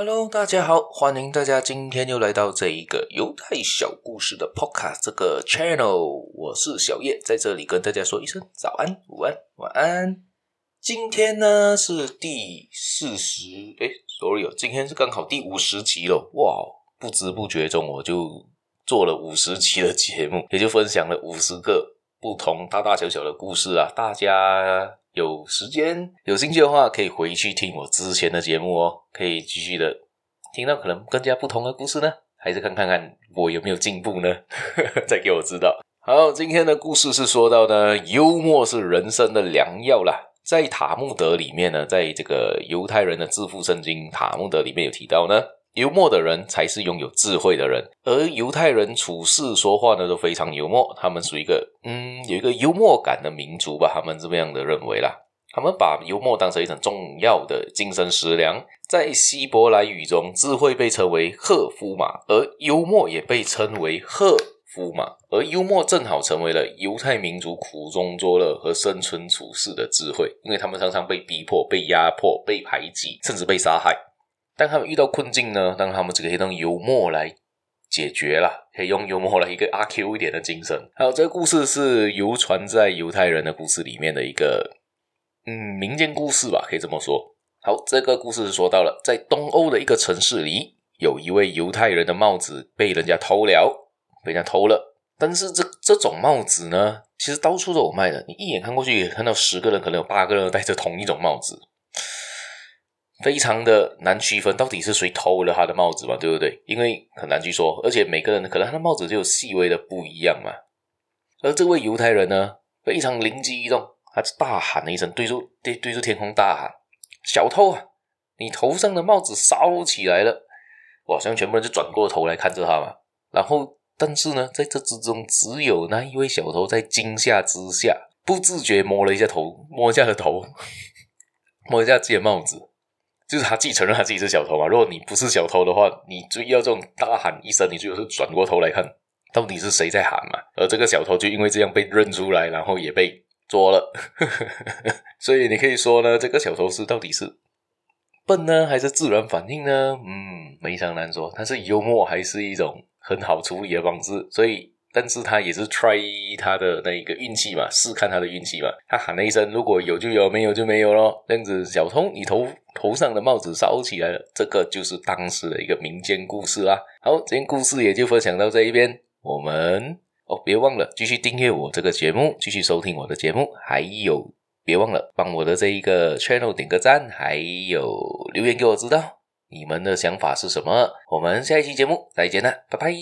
Hello，大家好，欢迎大家今天又来到这一个犹太小故事的 Podcast 这个 Channel，我是小叶，在这里跟大家说一声早安、午安、晚安。今天呢是第四十，诶，sorry 哦，今天是刚好第五十集了，哇，不知不觉中我就做了五十期的节目，也就分享了五十个不同大大小小的故事啊，大家。有时间有兴趣的话，可以回去听我之前的节目哦，可以继续的听到可能更加不同的故事呢，还是看看看我有没有进步呢？再给我知道。好，今天的故事是说到呢，幽默是人生的良药啦。在塔木德里面呢，在这个犹太人的致富圣经塔木德里面有提到呢，幽默的人才是拥有智慧的人，而犹太人处事说话呢都非常幽默，他们属于一个嗯有一个幽默感的民族吧，他们这么样的认为啦。他们把幽默当成一种重要的精神食粮。在希伯来语中，智慧被称为赫夫马，而幽默也被称为赫夫马。而幽默正好成为了犹太民族苦中作乐和生存处世的智慧，因为他们常常被逼迫、被压迫、被排挤，甚至被杀害。当他们遇到困境呢，当他们只可以用幽默来解决了，可以用幽默来一个阿 Q 一点的精神。好，这个故事是流传在犹太人的故事里面的一个。嗯，民间故事吧，可以这么说。好，这个故事是说到了，在东欧的一个城市里，有一位犹太人的帽子被人家偷了，被人家偷了。但是这这种帽子呢，其实到处都有卖的。你一眼看过去，看到十个人，可能有八个人戴着同一种帽子，非常的难区分，到底是谁偷了他的帽子嘛？对不对？因为很难去说，而且每个人可能他的帽子就有细微的不一样嘛。而这位犹太人呢，非常灵机一动。他就大喊了一声，对住对对着天空大喊：“小偷啊，你头上的帽子烧起来了！”哇，像全部人就转过头来看着他嘛。然后，但是呢，在这之中，只有那一位小偷在惊吓之下，不自觉摸了一下头，摸一下的头，摸一下自己的帽子。就是他自己承认他自己是小偷嘛。如果你不是小偷的话，你就要这种大喊一声，你就是转过头来看，到底是谁在喊嘛。而这个小偷就因为这样被认出来，然后也被。捉了，所以你可以说呢，这个小偷是到底是笨呢，还是自然反应呢？嗯，非常难说。他是幽默，还是一种很好处理的方式？所以，但是他也是 try 他的那一个运气嘛，试看他的运气嘛。他喊了一声：“如果有就有，没有就没有咯。”这样子，小偷，你头头上的帽子烧起来了，这个就是当时的一个民间故事啦。好，今天故事也就分享到这一边，我们。哦，别忘了继续订阅我这个节目，继续收听我的节目，还有别忘了帮我的这一个 channel 点个赞，还有留言给我知道你们的想法是什么。我们下一期节目再见了，拜拜。